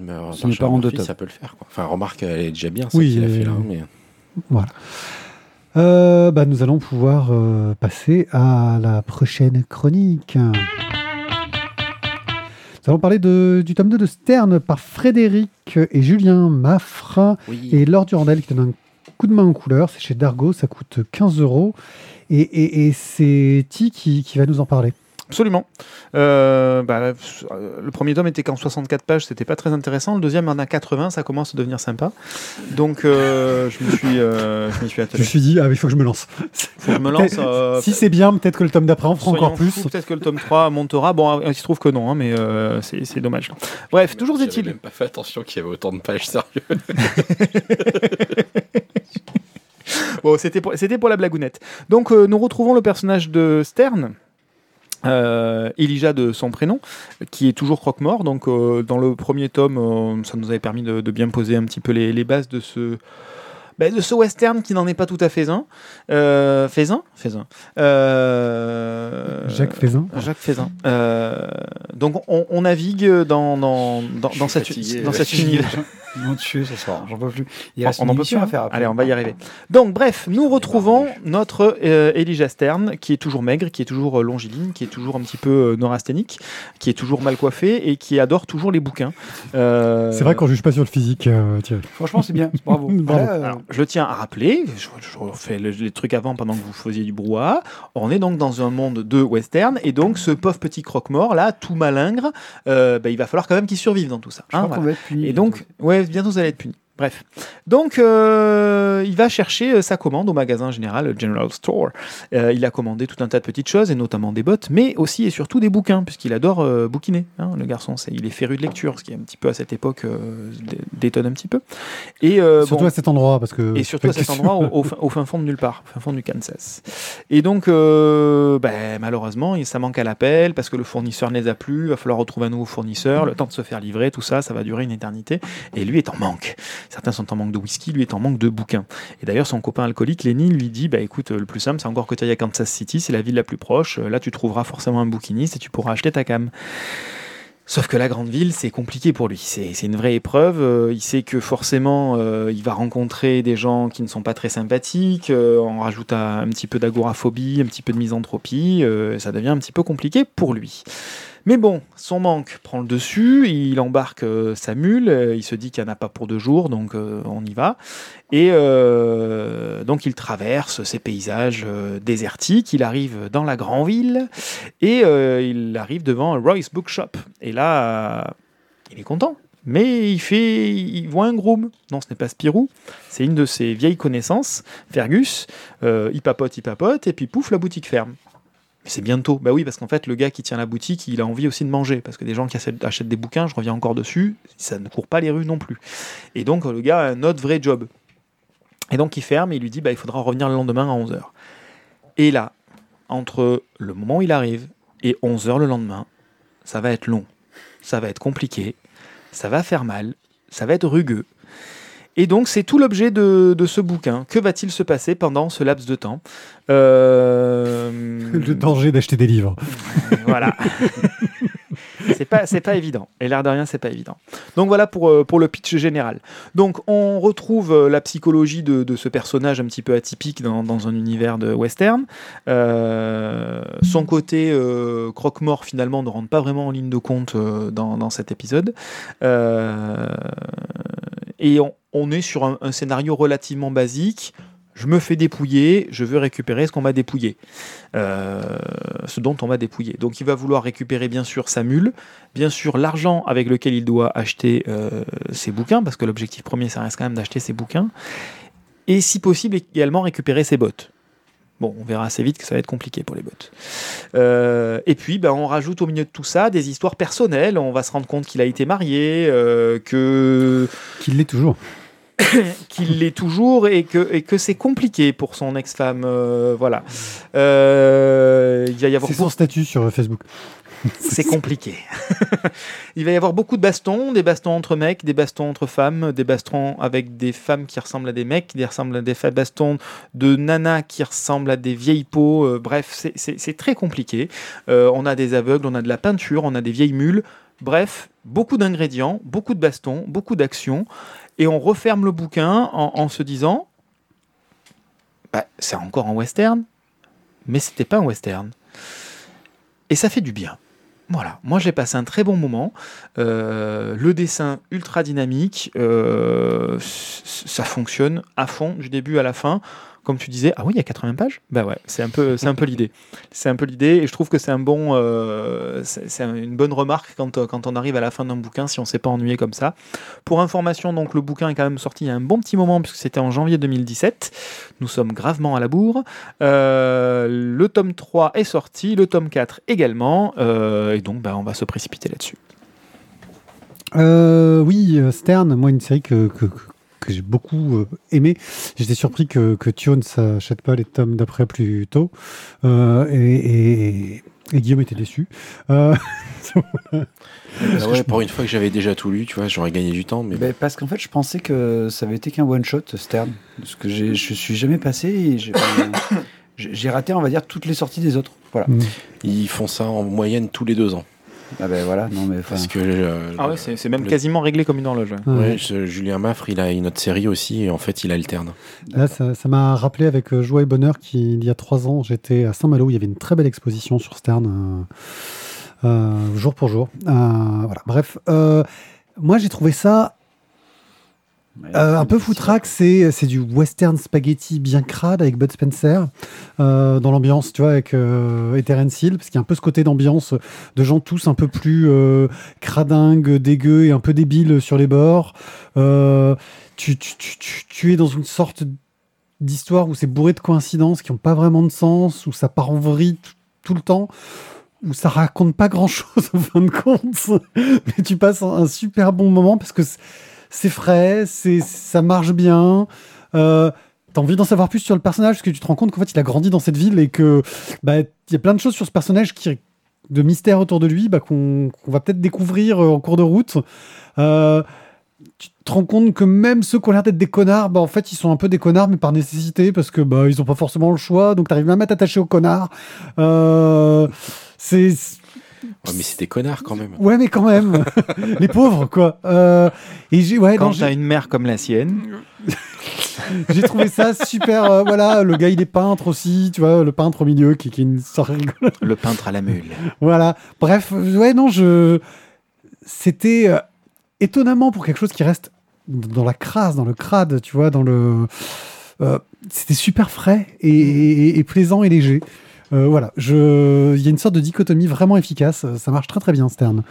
par en deux tomes. ça peut le faire. Quoi. Enfin, remarque, elle est déjà bien, ça Oui, qu'il a fait là. Mais... Voilà. Euh, bah, nous allons pouvoir euh, passer à la prochaine chronique. Nous allons parler de, du tome 2 de Stern par Frédéric et Julien Maffre Oui. et Laure Durandel qui donne un coup de main en couleur. C'est chez Dargo, ça coûte 15 euros. Et, et- et c'est Ti qui, qui va nous en parler. Absolument. Euh, bah, euh, le premier tome était qu'en 64 pages, c'était pas très intéressant. Le deuxième en a 80, ça commence à devenir sympa. Donc euh, je me suis, euh, je m'y suis Je me attelé. suis dit, ah, il faut que je me lance. Faut que je me lance. euh, si c'est bien, peut-être que le tome d'après en fera encore plus. Peut-être que le tome 3 montera. Bon, il se trouve que non, hein, mais euh, c'est dommage. Bref, toujours est-il. même pas fait attention qu'il y avait autant de pages, sérieux. Bon, c'était pour, la blagounette. Donc, euh, nous retrouvons le personnage de Stern. Euh, Elijah de son prénom, qui est toujours croque-mort. Donc, euh, dans le premier tome, euh, ça nous avait permis de, de bien poser un petit peu les, les bases de ce, ben, de ce western qui n'en est pas tout à fait un. Euh, Faisin Faisin. Euh, Jacques Fézin. Jacques Faisin. Euh, donc, on, on navigue dans, dans, cette, dans cet univers. Tué ce soir, j'en peux plus. Il On- reste on une en peut plus, à faire après. Allez, on va y arriver. Donc, bref, nous retrouvons notre euh, Elijah Stern, qui est toujours maigre, qui est toujours euh, longiligne, qui est toujours un petit peu euh, neurasthénique, qui est toujours mal coiffé et qui adore toujours les bouquins. Euh, C'est vrai qu'on juge pas sur le physique, euh, Thierry. Franchement, c'est bien. Bravo. Euh, alors, je tiens à rappeler, je, je refais le- les trucs avant pendant que vous faisiez du brouhaha. On est donc dans un monde de western, et donc ce pauvre petit croque-mort là, tout malingre, euh, bah, il va falloir quand même qu'il survive dans tout ça. je hein, crois voilà. qu'on va être puni. Et donc, ouais, bientôt vous allez être puni. Bref. Donc, euh, il va chercher euh, sa commande au magasin général le General Store. Euh, il a commandé tout un tas de petites choses, et notamment des bottes, mais aussi et surtout des bouquins, puisqu'il adore euh, bouquiner, hein, le garçon. Il est féru de lecture, ce qui est un petit peu à cette époque euh, dé- détonne un petit peu. Et, euh, Surtout bon, à cet endroit, parce que. et surtout à cet endroit, au, au fin, au fin fond de nulle part, au fin fond du Kansas. Et donc, euh, ben, malheureusement, ça manque à l'appel parce que le fournisseur ne les a plus. Il va falloir retrouver un nouveau fournisseur. Le temps de se faire livrer, tout ça, ça va durer une éternité. Et lui est en manque. Certains sont en manque de whisky, lui est en manque de bouquins. Et d'ailleurs, son copain alcoolique, Lenny, lui dit bah, écoute, le plus simple, c'est encore que tu ailles à Kansas City, c'est la ville la plus proche. Là, tu trouveras forcément un bouquiniste et tu pourras acheter ta cam. Sauf que la grande ville, c'est compliqué pour lui. C'est une vraie épreuve. Euh, il sait que forcément, euh, il va rencontrer des gens qui ne sont pas très sympathiques. Euh, on rajoute un, un petit peu d'agoraphobie, un petit peu de misanthropie. euh, ça devient un petit peu compliqué pour lui. Mais bon, son manque prend le dessus. Il embarque euh, sa mule. euh, il se dit qu'il n'y en a pas pour deux jours, donc euh, on y va. Et donc il traverse ces paysages désertiques. Il arrive dans la grande ville et il arrive devant Royce Bookshop. Et là, il est content. Mais il fait, il voit un groom. Non, ce n'est pas Spirou. C'est une de ses vieilles connaissances, Fergus. Il papote, il papote, et puis pouf, la boutique ferme. C'est bientôt. Bah oui, parce qu'en fait, le gars qui tient la boutique, il a envie aussi de manger. Parce que des gens qui achètent, achètent des bouquins, je reviens encore dessus, ça ne court pas les rues non plus. Et donc, le gars a un autre vrai job. Et donc, il ferme et il lui dit bah, il faudra revenir le lendemain à 11h. Et là, entre le moment où il arrive et 11h le lendemain, ça va être long, ça va être compliqué, ça va faire mal, ça va être rugueux. Et donc, c'est tout l'objet de, de ce bouquin. Que va-t-il se passer pendant ce laps de temps Euh, Le danger d'acheter des livres. voilà. c'est pas, c'est pas évident. Et l'air de rien, c'est pas évident. Donc voilà pour, euh, pour le pitch général. Donc on retrouve euh, la psychologie de, de ce personnage un petit peu atypique dans, dans un univers de western. Euh, son côté euh, croque-mort finalement ne rentre pas vraiment en ligne de compte euh, dans, dans cet épisode. Et on, on est sur un, scénario relativement basique. Je me fais dépouiller, je veux récupérer ce qu'on m'a dépouillé. Euh, ce dont on m'a dépouillé. Donc il va vouloir récupérer bien sûr sa mule, bien sûr l'argent avec lequel il doit acheter euh, ses bouquins, parce que l'objectif premier, ça reste quand même d'acheter ses bouquins, et si possible également récupérer ses bottes. Bon, on verra assez vite que ça va être compliqué pour les bottes. Euh, et puis, ben, on rajoute au milieu de tout ça des histoires personnelles. On va se rendre compte qu'il a été marié, Qu'il l'est toujours. qu'il l'est toujours et que, et que c'est compliqué pour son ex-femme. euh, voilà. Euh, il va y avoir C'est son statut sur Facebook. c'est compliqué. Il va y avoir beaucoup de bastons, des bastons entre mecs, des bastons entre femmes, des bastons avec des femmes qui ressemblent à des mecs, des ressemblent à des bastons de nanas qui ressemblent à des vieilles peaux. euh, bref, c'est très compliqué. Euh, on a des aveugles, on a de la peinture, on a des vieilles mules. Bref, beaucoup d'ingrédients, beaucoup de bastons, beaucoup d'actions. Et on referme le bouquin en, se disant bah, c'est encore un western, mais c'était pas un western. Et ça fait du bien. Voilà, moi j'ai passé un très bon moment. Euh, le dessin ultra dynamique, euh, ça fonctionne à fond du début à la fin. Comme tu disais, ah oui, il y a 80 pages? Bah ouais, c'est un peu, c'est un peu l'idée. C'est un peu l'idée et je trouve que c'est un bon, euh, c'est une bonne remarque quand, euh, quand on arrive à la fin d'un bouquin si on s'est pas ennuyé comme ça. Pour information, donc le bouquin est quand même sorti il y a un bon petit moment puisque c'était en janvier 2017. Nous sommes gravement à la bourre. Euh, le tome 3 est sorti, le tome 4 également, et donc bah, on va se précipiter là-dessus. Oui, Stern, moi, une série que, que j'ai beaucoup euh, aimée. J'étais surpris que, que Thio ne s'achète pas les tomes d'après plus tôt. Euh, et, et- et Guillaume était déçu. Euh, Ah ouais, pour une fois que j'avais déjà tout lu, tu vois, j'aurais gagné du temps, mais Ben, parce qu'en fait, je pensais que ça avait été qu'un one shot Stern, parce que je suis jamais passé et j'ai j'ai j'ai raté, on va dire, toutes les sorties des autres. Voilà. mm. ils font ça en moyenne tous les deux ans. Ah ben voilà, non mais enfin, Parce que euh, Ah ouais, c'est c'est même le- quasiment réglé comme une horloge. ouais. Ouais. ouais, ce Julien Maffre, il a une autre série aussi, et en fait, il alterne. Là, ça ça m'a rappelé avec euh, Joie et Bonheur qu'il y a trois ans, j'étais à Saint-Malo. Il y avait une très belle exposition sur Stern, euh, euh, jour pour jour. Euh, voilà. Bref, euh, moi j'ai trouvé ça Euh, un peu foutraque, c'est c'est du western spaghetti bien crade avec Bud Spencer euh, dans l'ambiance, tu vois, avec euh, et Terence Hill, parce qu'il y a un peu ce côté d'ambiance de gens tous un peu plus euh, cradingues, dégueux et un peu débiles sur les bords. Tu, tu, tu, tu, tu es dans une sorte d'histoire où c'est bourré de coïncidences qui n'ont pas vraiment de sens, où ça part en vrille tout, le temps où ça raconte pas grand chose en fin de compte, mais tu passes un super bon moment parce que c'est- frais, c'est ça marche bien. Euh, T'as envie d'en savoir plus sur le personnage parce que tu te rends compte qu'en fait il a grandi dans cette ville et que bah y a plein de choses sur ce personnage qui de mystère autour de lui bah, qu'on va peut-être découvrir euh, en cours de route. Euh, tu te rends compte que même ceux qui ont l'air d'être des connards, bah, en fait, ils sont un peu des connards, mais par nécessité, parce que bah, ils n'ont pas forcément le choix, donc tu arrives même à t'attacher aux connards. C'est. Ouais, mais c'est des connards quand même. Ouais, mais quand même, les pauvres, quoi. Euh, et j'ai ouais, Quand j'ai- t'as une mère comme la sienne, j'ai trouvé ça super. euh, voilà, le gars, il est peintre aussi, tu vois, le peintre au milieu qui, qui est une sorte rigolote. le peintre à la mule. Voilà. Bref, ouais, non, je. C'était euh, étonnamment pour quelque chose qui reste dans la crasse, dans le crade, tu vois, dans le. euh, C'était super frais et, et- et plaisant et léger. Euh, voilà, je... il y a une sorte de dichotomie vraiment efficace. Ça marche très très bien, Stern.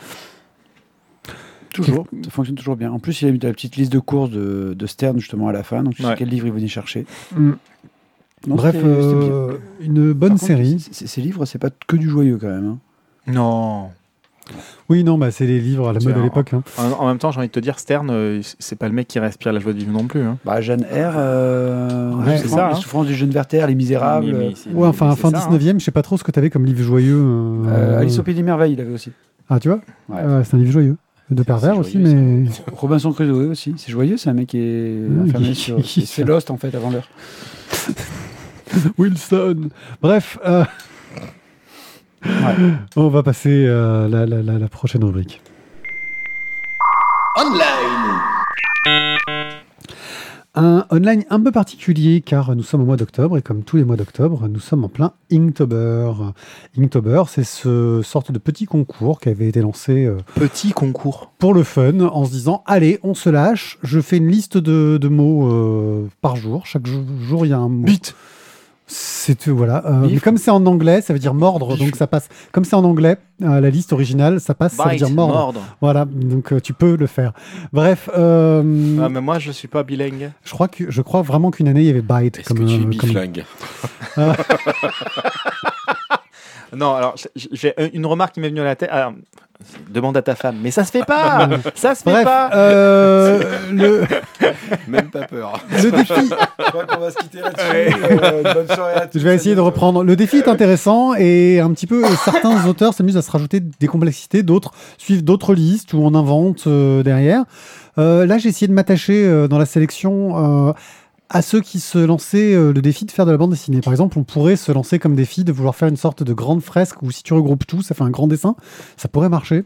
Toujours, ça fonctionne toujours bien. En plus, il a mis la petite liste de courses de, de Stern justement à la fin, donc tu sais Ouais. quel livre il venait chercher. Mm. Non, Bref, euh, une bonne contre, série. Ces livres, c'est pas que du joyeux quand même. hein. Non. Oui, non, bah, c'est les livres à la mode à l'époque. hein. En, en même temps, j'ai envie de te dire, Stern, euh, c'est pas le mec qui respire la joie de vivre non plus. hein. Bah, Jeanne R, euh, Ouais, les c'est souffrances- ça, hein. les souffrances du jeune Werther, les misérables. Mais- mais c'est- Ouais, enfin, fin ça, hein. 19e, je sais pas trop ce que tu avais comme livre joyeux. euh, Euh, Alice au pays des merveilles, il avait aussi. Ah, tu vois? Ouais. Ouais, C'est un livre joyeux. De pervers aussi, joyeux, mais. Robinson Crusoe aussi, c'est joyeux, c'est un mec qui est enfermé sur. C'est Lost en fait avant l'heure. Wilson. Bref, euh, on va passer à la, la- la- la prochaine rubrique. Un online un peu particulier car nous sommes au mois d'octobre et comme tous les mois d'octobre, nous sommes en plein Inktober. Inktober, c'est ce sorte de petit concours qui avait été lancé euh, Petit concours. pour le fun en se disant allez, on se lâche, je fais une liste de, de mots euh, par jour. Chaque jour, jour, il y a un mot. Bite. C'est voilà. euh, Bif. mais comme c'est en anglais, ça veut dire mordre, Bif. donc ça passe. Comme c'est en anglais, euh, la liste originale, ça passe, ça veut dire mordre. mordre. Voilà, donc euh, tu peux le faire. Bref, euh, Ah, mais moi, je suis pas bilingue. je crois que je crois vraiment qu'une année il y avait bite Est-ce comme, que tu es euh, comme- biflingue Non, alors j'ai une remarque qui m'est venue à la tête. Alors, demande à ta femme, mais ça se fait pas Ça se fait Bref, pas euh, le, Même pas peur. le défi, Je crois qu'on va se quitter là-dessus. bonne soirée à tous. Je vais essayer de reprendre. Le défi est intéressant et un petit peu euh, certains auteurs s'amusent à se rajouter des complexités, d'autres suivent d'autres listes ou on invente euh, derrière. Euh, là, j'ai essayé de m'attacher euh, dans la sélection euh, à ceux qui se lançaient euh, le défi de faire de la bande dessinée. Par exemple, on pourrait se lancer comme défi de vouloir faire une sorte de grande fresque où si tu regroupes tout, ça fait un grand dessin. Ça pourrait marcher.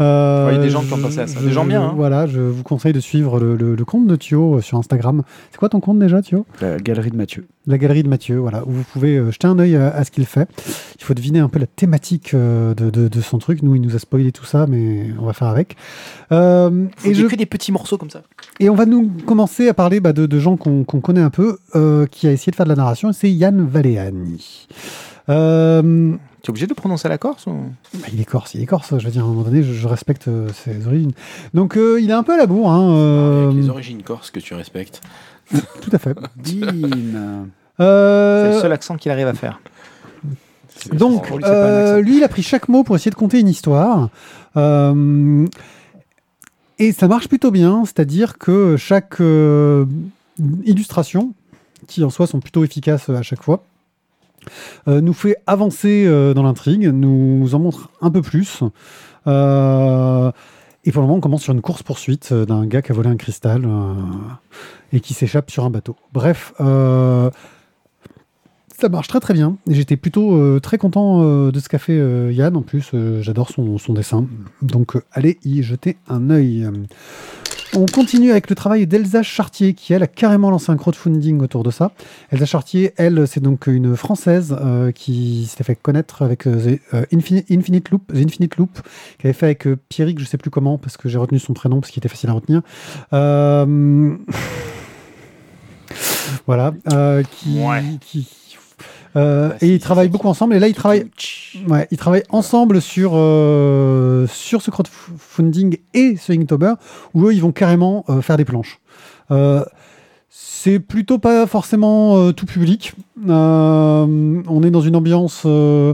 Euh, Ouais, il y a des gens qui ont pensé à ça. Des gens bien, hein. Voilà, je vous conseille de suivre le, le- le compte de Thio euh, sur Instagram. C'est quoi ton compte déjà, Thio? La galerie de Mathieu. la galerie de Mathieu, voilà, où vous pouvez euh, jeter un œil à, à ce qu'il fait. Il faut deviner un peu la thématique euh, de, de- de son truc. Nous, il nous a spoilé tout ça, mais on va faire avec. Euh, et, je- que des petits morceaux comme ça. et on va nous commencer à parler bah, de, de gens qu'on qu'on connaît un peu, euh, qui a essayé de faire de la narration, c'est Yann Valéani. Euh, Tu es obligé de prononcer la Corse ou... bah, il est corse, il est corse, je veux dire, à un moment donné, je, je respecte euh, ses origines. Donc, euh, il est un peu à la bourre, hein, euh, Avec les origines corses que tu respectes. tout à fait. Euh, C'est le seul accent qu'il arrive à faire. Donc, lui, euh, lui, il a pris chaque mot pour essayer de conter une histoire. Euh, et ça marche plutôt bien, c'est-à-dire que chaque euh, illustration, qui en soi sont plutôt efficaces à chaque fois, euh, nous fait avancer euh, dans l'intrigue, nous en montre un peu plus. Euh, et pour le moment, on commence sur une course-poursuite euh, d'un gars qui a volé un cristal euh, et qui s'échappe sur un bateau. Bref, euh, ça marche très très bien. J'étais plutôt euh, très content euh, de ce qu'a fait euh, Yann. En plus, euh, j'adore son, son dessin. Donc, euh, allez y jeter un œil. On continue avec le travail d'Elsa Chartier, qui elle a carrément lancé un crowdfunding autour de ça. Elsa Chartier, elle, c'est donc une française euh, qui s'était fait connaître avec euh, The, euh, Infini- Infinite Loop, The Infinite Loop, qui avait fait avec Pierrick, je sais plus comment, parce que j'ai retenu son prénom parce qu'il était facile à retenir. Euh, voilà, euh, qui, Ouais. qui- euh, Bah, et ils travaillent beaucoup ensemble. Et là, ils travaillent, ouais, ils travaillent ensemble sur euh, sur ce crowdfunding et ce Inktober, où eux, ils vont carrément euh, faire des planches. Euh, c'est plutôt pas forcément tout public. Euh, on est dans une ambiance euh,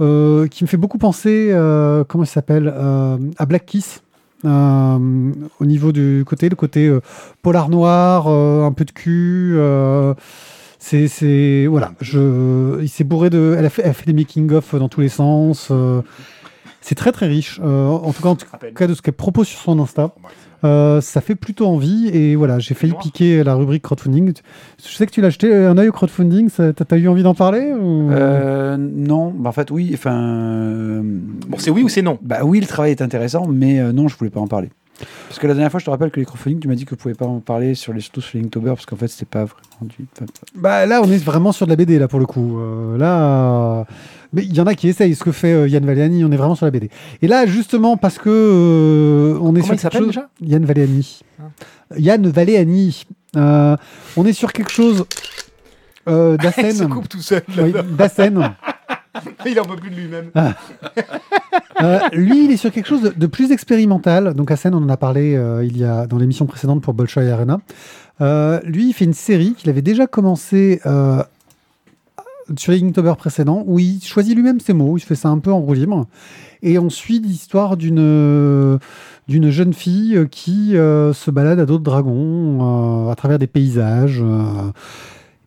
euh, qui me fait beaucoup penser, euh, comment ça s'appelle, euh, à Black Kiss. Euh, au niveau du côté, le côté euh, polar noir, euh, un peu de cul. C'est, c'est, voilà, je, il s'est bourré de, elle a fait, elle a fait des making of dans tous les sens. euh, c'est très très riche. euh, en tout cas, en tout cas de ce qu'elle propose sur son Insta. Euh, ça fait plutôt envie et voilà, j'ai failli piquer la rubrique crowdfunding. Je sais que tu l'as acheté un œil au crowdfunding, ça- t'as t'as eu envie d'en parler ou... Euh, non, bah, en fait, oui. Enfin. Bon, c'est oui ou c'est non? Bah oui, le travail est intéressant, mais euh, non, je voulais pas en parler. Parce que la dernière fois, je te rappelle que les tu m'as dit que vous pouvez pas en parler sur les, surtout sur les Inktober, parce qu'en fait, c'était pas vraiment du. Bah là, on est vraiment sur de la BD là pour le coup. Euh, là, mais il y en a qui essayent ce que fait euh, Yann Valéani. On est vraiment sur la BD. Et là, justement, parce que euh, on est Comment sur il quelque s'appelle chose- déjà Yann Valéani. Ah. Yann Valéani. Euh, on est sur quelque chose euh, Il se d'Assen. coupe tout seul. Oui, d'Assen. Il en peut plus de lui-même. Euh, lui, il est sur quelque chose de, de plus expérimental. Donc, Assen, on en a parlé euh, il y a dans l'émission précédente pour Bolshoi Arena. Euh, lui, il fait une série qu'il avait déjà commencé sur les Inktober précédents, où il choisit lui-même ses mots. Il fait ça un peu en roue libre. Et on suit l'histoire d'une d'une jeune fille qui se balade à d'autres dragons à travers des paysages.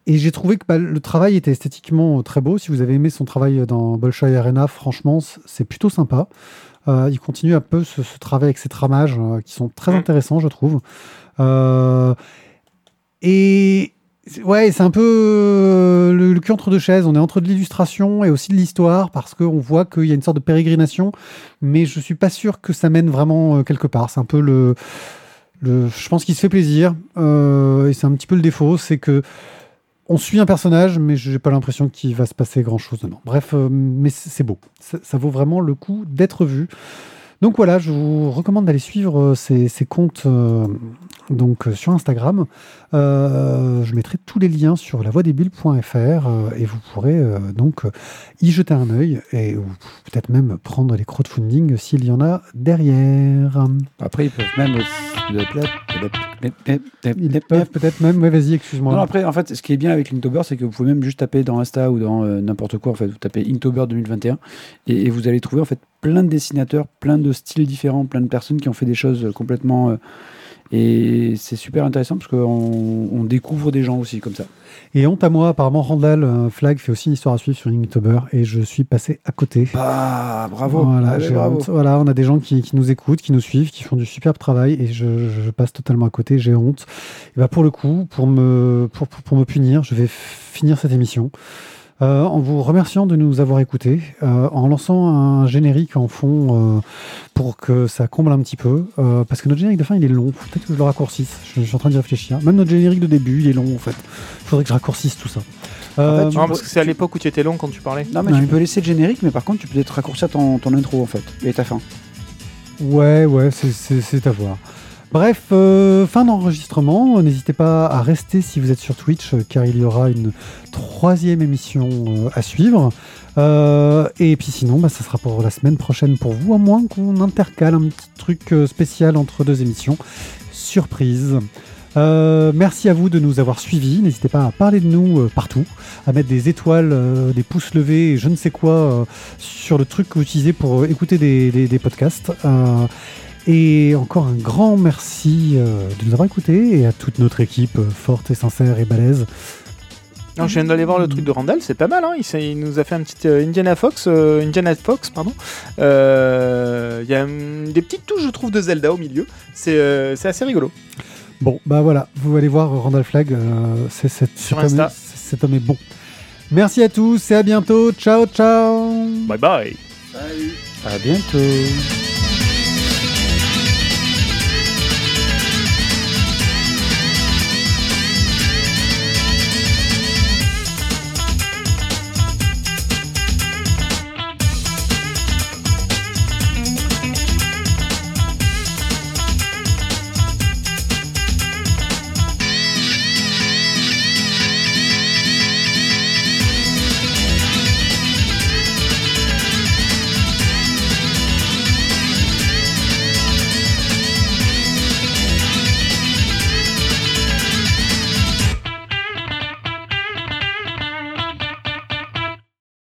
Euh. et j'ai trouvé que bah, le travail était esthétiquement euh, très beau. Si vous avez aimé son travail dans Bolshoi Arena, franchement, c'est plutôt sympa. Euh, il continue un peu ce, ce travail avec ses tramages euh, qui sont très Mm. intéressants, je trouve. Euh, et ouais, c'est un peu euh, le, le cul entre deux chaises. On est entre de l'illustration et aussi de l'histoire parce qu'on voit qu'il y a une sorte de pérégrination, mais je suis pas sûr que ça mène vraiment euh, quelque part. C'est un peu le, le je pense qu'il se fait plaisir euh, et c'est un petit peu le défaut, c'est que on suit un personnage, mais j'ai pas l'impression qu'il va se passer grand chose dedans. Bref, euh, mais c'est beau. Ça, ça vaut vraiment le coup d'être vu. Donc voilà, je vous recommande d'aller suivre euh, ces, ces comptes euh, donc, euh, sur Instagram. Euh, je mettrai tous les liens sur lavoidesbulles.fr euh, et vous pourrez donc y jeter un œil et peut-être même prendre les crowdfunding s'il y en a derrière. Après, ils peuvent même. Ils peuvent peut-être même. Ouais, vas-y, excuse-moi. Non, après, en fait, ce qui est bien avec Inktober, c'est que vous pouvez même juste taper dans Insta ou dans n'importe quoi. En fait, vous tapez Inktober 2021 et, et vous allez trouver en fait plein de dessinateurs, plein de styles différents, plein de personnes qui ont fait des choses complètement Et c'est super intéressant parce qu'on on découvre des gens aussi comme ça. Et honte à moi, apparemment Randall euh, Flag fait aussi une histoire à suivre sur Inktober et je suis passé à côté. Ah, bravo. Voilà, Allez, bravo. honte. Voilà, on a des gens qui, qui nous écoutent, qui nous suivent, qui font du superbe travail et je, je passe totalement à côté, j'ai honte. Et bah pour le coup, pour me, pour, pour- pour me punir, je vais finir cette émission euh, en vous remerciant de nous avoir écoutés, euh, en lançant un générique en fond euh, pour que ça comble un petit peu, euh, parce que notre générique de fin il est long, faut peut-être que je le raccourcisse, je, je suis en train d'y réfléchir. Même notre générique de début il est long en fait, il faudrait que je raccourcisse tout ça. Euh, Non, parce que c'est à l'époque où tu étais long quand tu parlais. Non, mais tu peux laisser le générique, mais par contre, tu peux peut-être raccourcir ton, ton intro en fait et ta fin. Ouais, ouais, c'est à voir. Bref, euh, fin d'enregistrement. N'hésitez pas à rester si vous êtes sur Twitch, euh, car il y aura une troisième émission euh, à suivre. Et puis sinon, bah, ça sera pour la semaine prochaine pour vous, à moins qu'on intercale un petit truc spécial entre deux émissions. Surprise. Merci à vous de nous avoir suivis. N'hésitez pas à parler de nous partout, à mettre des étoiles, des pouces levés, je ne sais quoi sur le truc que vous utilisez pour écouter des podcasts. Et encore un grand merci euh, de nous avoir écoutés et à toute notre équipe euh, forte et sincère et balèze. Non, je viens d'aller voir le truc de Randall, c'est pas mal. Hein. Il, nous a fait un petit euh, Indiana Fox, euh, Indiana Fox, pardon. Euh, Il y a des petites touches, je trouve, de Zelda au milieu. C'est euh, assez rigolo. Bon, bah voilà, vous allez voir Randall Flag, euh, c'est cet, homme, cet homme est bon. Merci à tous et à bientôt. Ciao, ciao. Bye bye. À bientôt.